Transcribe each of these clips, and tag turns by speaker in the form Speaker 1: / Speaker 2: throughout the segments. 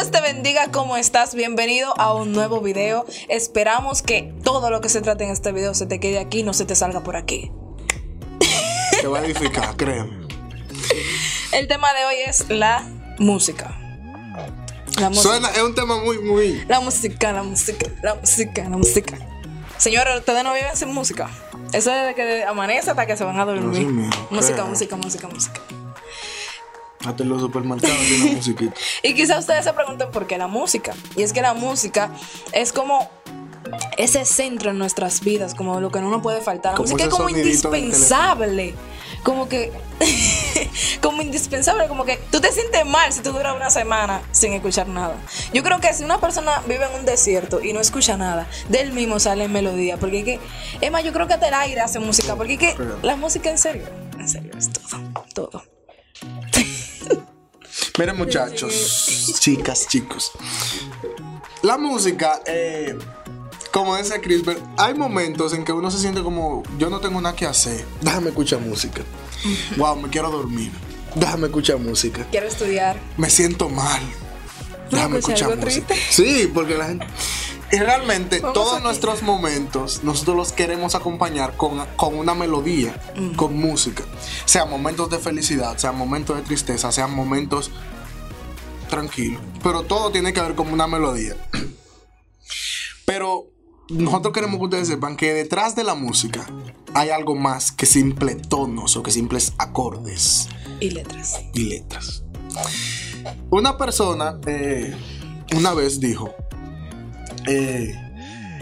Speaker 1: Dios te bendiga, ¿cómo estás? Bienvenido a un nuevo video. Esperamos que todo lo que se trate en este video se te quede aquí, no se te salga por aquí.
Speaker 2: Te va a edificar, créeme.
Speaker 1: El tema de hoy es la música.
Speaker 2: La música. Suena, es un tema muy, muy.
Speaker 1: La música, la música, la música, la música. Señores, ustedes no viven sin música. Eso es de que amanece hasta que se van a dormir. música, música, música, música.
Speaker 2: Hasta en los supermercados tiene musiquita.
Speaker 1: y quizás ustedes se pregunten por qué la música. Y es que la música es como ese centro en nuestras vidas, como lo que no nos puede faltar. La música es como indispensable. Como que, como indispensable, como que tú te sientes mal si tú duras una semana sin escuchar nada. Yo creo que si una persona vive en un desierto y no escucha nada, del mismo sale melodía. Porque es que, es más, yo creo que hasta el aire hace música. Porque es que la música en serio, en serio, es todo, todo.
Speaker 2: Miren muchachos, chicas, chicos. La música, eh, como dice Crisper, hay momentos en que uno se siente como, yo no tengo nada que hacer, déjame escuchar música. Wow, me quiero dormir, déjame escuchar música.
Speaker 1: Quiero estudiar.
Speaker 2: Me siento mal, déjame escuchar música. Sí, porque la gente... Y realmente todos nuestros momentos nosotros los queremos acompañar con, una melodía, con música. Sean momentos de felicidad, sean momentos de tristeza, sean momentos tranquilos. Pero todo tiene que ver con una melodía. Pero nosotros queremos que ustedes sepan que detrás de la música hay algo más que simple tonos o que simples acordes.
Speaker 1: Y letras.
Speaker 2: Y letras. Una persona eh, una vez dijo, eh,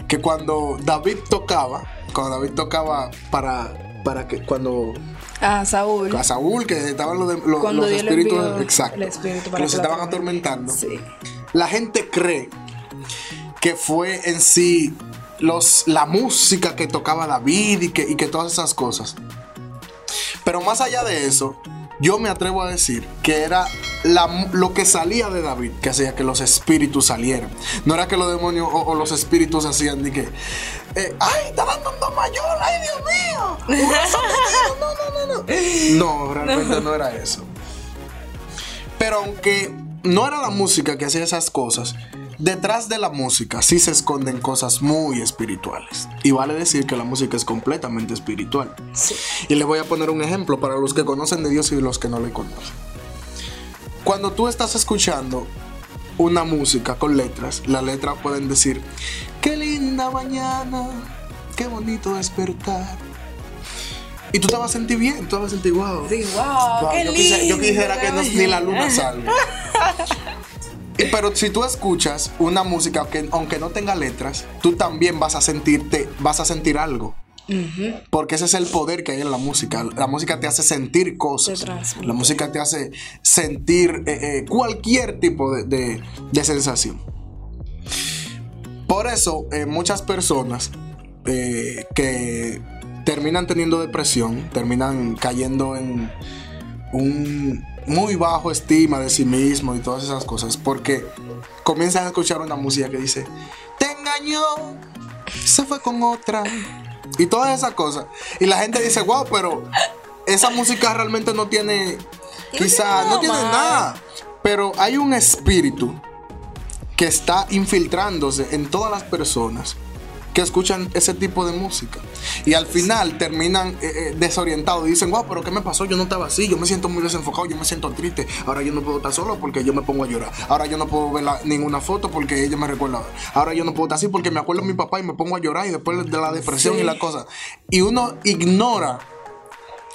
Speaker 2: que cuando David tocaba, cuando David tocaba para, para que cuando
Speaker 1: a Saúl.
Speaker 2: A Saúl, que estaban los, los espíritus. exacto. que los estaban atormentando. La gente cree que fue en sí los, la música que tocaba David y que, y que todas esas cosas. Pero más allá de eso, yo me atrevo a decir que era lo que salía de David que hacía que los espíritus salieran. No era que los demonios o, los espíritus hacían de que, eh, ¡ay, está dando un! ¡Ay, Dios mío! No, no, no, no. No, realmente no era eso. Pero aunque no era la música que hacía esas cosas, Detrás de la música sí se esconden cosas muy espirituales. Y vale decir que la música es completamente espiritual. Y les voy a poner un ejemplo para los que conocen de Dios y los que no le conocen. Cuando tú estás escuchando una música con letras, las letras pueden decir, qué linda mañana, qué bonito despertar. Y tú te vas a sentir bien, tú te vas a sentir wow.
Speaker 1: Sí, wow, qué
Speaker 2: yo,
Speaker 1: lindo,
Speaker 2: yo quisiera que ni la luna salga. Pero si tú escuchas una música que aunque no tenga letras, tú también vas a sentirte, vas a sentir algo. Porque ese es el poder que hay en la música. La música te hace sentir cosas. La música te hace sentir eh, eh, cualquier tipo de, sensación. Por eso, eh, muchas personas que terminan teniendo depresión, terminan cayendo en un muy bajo estima de sí mismo y todas esas cosas, porque comienzan a escuchar una música que dice, te engañó, se fue con otra, y todas esas cosas. Y la gente dice, wow, pero esa música realmente no tiene, quizá, no tiene nada, pero hay un espíritu que está infiltrándose en todas las personas que escuchan ese tipo de música. Y al final terminan eh, eh, desorientados y dicen, wow, pero ¿qué me pasó? Yo no estaba así, yo me siento muy desenfocado, yo me siento triste. Ahora yo no puedo estar solo porque yo me pongo a llorar. Ahora yo no puedo ver ninguna foto porque ella me recuerda. Ahora yo no puedo estar así porque me acuerdo de mi papá y me pongo a llorar y después de la depresión y la cosa. Y uno ignora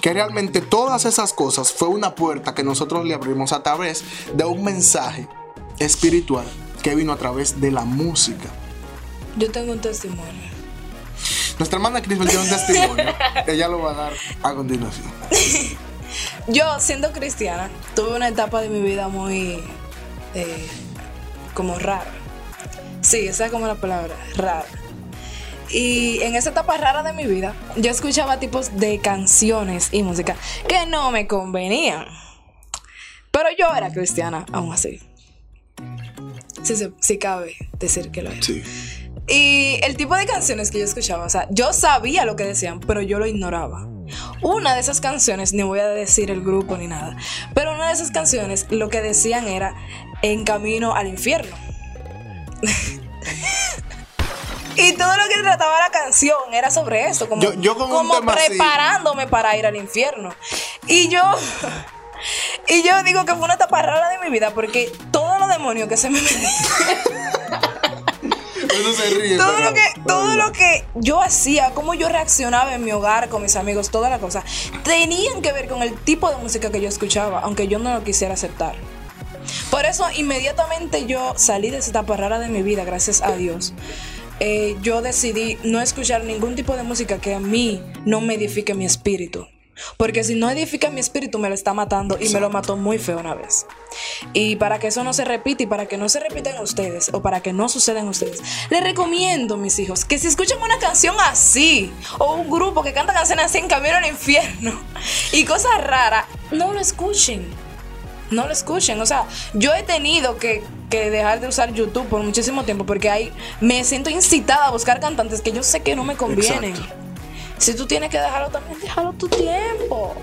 Speaker 2: que realmente todas esas cosas fue una puerta que nosotros le abrimos a través de un mensaje espiritual que vino a través de la música.
Speaker 1: Yo tengo un testimonio.
Speaker 2: Nuestra hermana Crisbel tiene un testimonio. Ella lo va a dar a continuación.
Speaker 1: Yo, siendo cristiana, tuve una etapa de mi vida muy. Eh, como rara. Sí, esa es como la palabra, rara. Y en esa etapa rara de mi vida, yo escuchaba tipos de canciones y música que no me convenían. Pero yo era cristiana, aún así. Sí, sí, cabe decir que lo era.
Speaker 2: Sí.
Speaker 1: Y el tipo de canciones que yo escuchaba, o sea, yo sabía lo que decían, pero yo lo ignoraba. Una de esas canciones, ni voy a decir el grupo ni nada, pero una de esas canciones lo que decían era En camino al infierno. Y todo lo que trataba la canción era sobre eso, como, como preparándome para ir al infierno. Y yo, y yo digo que fue una etapa rara de mi vida porque todos los demonios que se me metían. Todo lo que todo lo que yo hacía, cómo yo reaccionaba en mi hogar con mis amigos, todas las cosas, tenían que ver con el tipo de música que yo escuchaba, aunque yo no lo quisiera aceptar. Por eso inmediatamente yo salí de esa etapa rara de mi vida, gracias a Dios. Eh, yo decidí no escuchar ningún tipo de música que a mí no me edifique mi espíritu. Porque si no edifica mi espíritu, me lo está matando y me lo mató muy feo una vez. Y para que eso no se repita y para que no se repita en ustedes o para que no suceda en ustedes, les recomiendo, mis hijos, que si escuchan una canción así o un grupo que canta canciones así en camino al infierno y cosas raras, no lo escuchen. No lo escuchen. O sea, yo he tenido que que dejar de usar YouTube por muchísimo tiempo porque ahí me siento incitada a buscar cantantes que yo sé que no me convienen. Si tú tienes que dejarlo también, déjalo tu tiempo.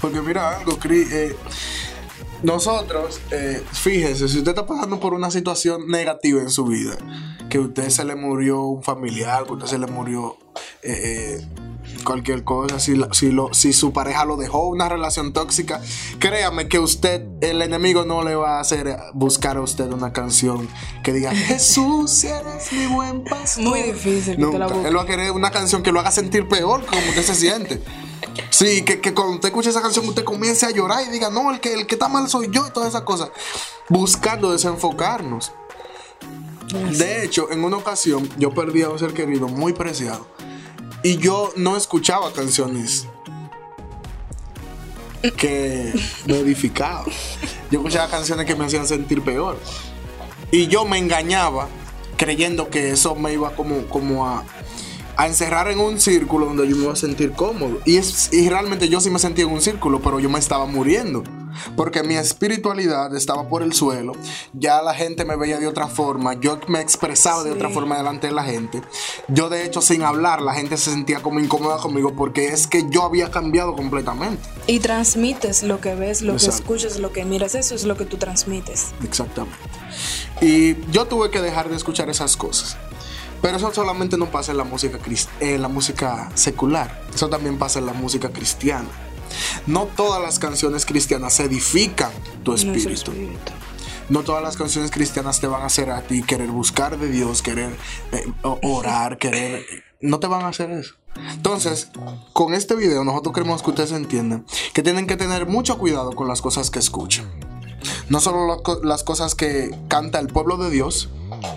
Speaker 2: Porque mira algo, Cris, eh, nosotros, eh, fíjese, si usted está pasando por una situación negativa en su vida, que a usted se le murió un familiar, que a usted se le murió eh, eh cualquier cosa, si, si, lo, si su pareja lo dejó, una relación tóxica, créame que usted, el enemigo no le va a hacer buscar a usted una canción que diga, Jesús, eres mi buen pastor.
Speaker 1: Muy difícil.
Speaker 2: Nunca. Él va a querer una canción que lo haga sentir peor, como que se siente. Sí, que, que, cuando usted escuche esa canción usted comience a llorar y diga, no, el que, el que está mal soy yo y todas esas cosas. Buscando desenfocarnos. De hecho, en una ocasión yo perdí a un ser querido muy preciado y yo no escuchaba canciones que me edificaban. Yo escuchaba canciones que me hacían sentir peor. Y yo me engañaba creyendo que eso me iba como, como a, a encerrar en un círculo donde yo me iba a sentir cómodo. Y, es, y realmente yo sí me sentía en un círculo, pero yo me estaba muriendo porque mi espiritualidad estaba por el suelo, ya la gente me veía de otra forma, yo me expresaba de otra forma delante de la gente. Yo de hecho sin hablar la gente se sentía como incómoda conmigo porque es que yo había cambiado completamente.
Speaker 1: Y transmites lo que ves, lo que escuchas, lo que miras, eso es lo que tú transmites.
Speaker 2: Exactamente. Y yo tuve que dejar de escuchar esas cosas. Pero eso solamente no pasa en la música, en la música secular, eso también pasa en la música cristiana. No todas las canciones cristianas edifican tu espíritu. No todas las canciones cristianas te van a hacer a ti querer buscar de Dios, querer eh, orar, querer... No te van a hacer eso. Entonces, con este video nosotros queremos que ustedes entiendan que tienen que tener mucho cuidado con las cosas que escuchan. No solo las cosas que canta el pueblo de Dios,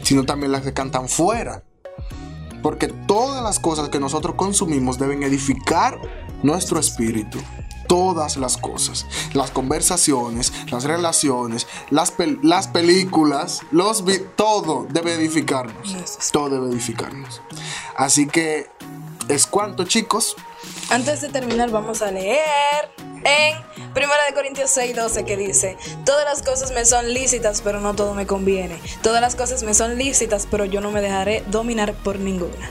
Speaker 2: sino también las que cantan fuera. Porque todas las cosas que nosotros consumimos deben edificar nuestro espíritu todas las cosas. Las conversaciones, las relaciones, las, las películas, los todo debe edificarnos. Todo debe edificarnos. Así que es cuanto, chicos.
Speaker 1: Antes de terminar, vamos a leer en 1 Corintios 6, 12 que dice, todas las cosas me son lícitas, pero no todo me conviene. Todas las cosas me son lícitas, pero yo no me dejaré dominar por ninguna.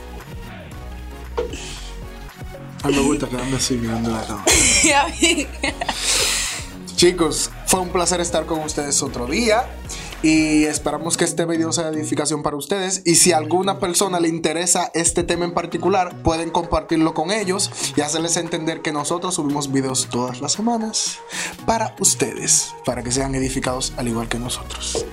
Speaker 2: Me gusta quedarme así mirando la cama. Chicos, fue un placer estar con ustedes otro día. Y esperamos que este video sea de edificación para ustedes. Y si a alguna persona le interesa este tema en particular, pueden compartirlo con ellos y hacerles entender que nosotros subimos videos todas las semanas para ustedes, para que sean edificados al igual que nosotros.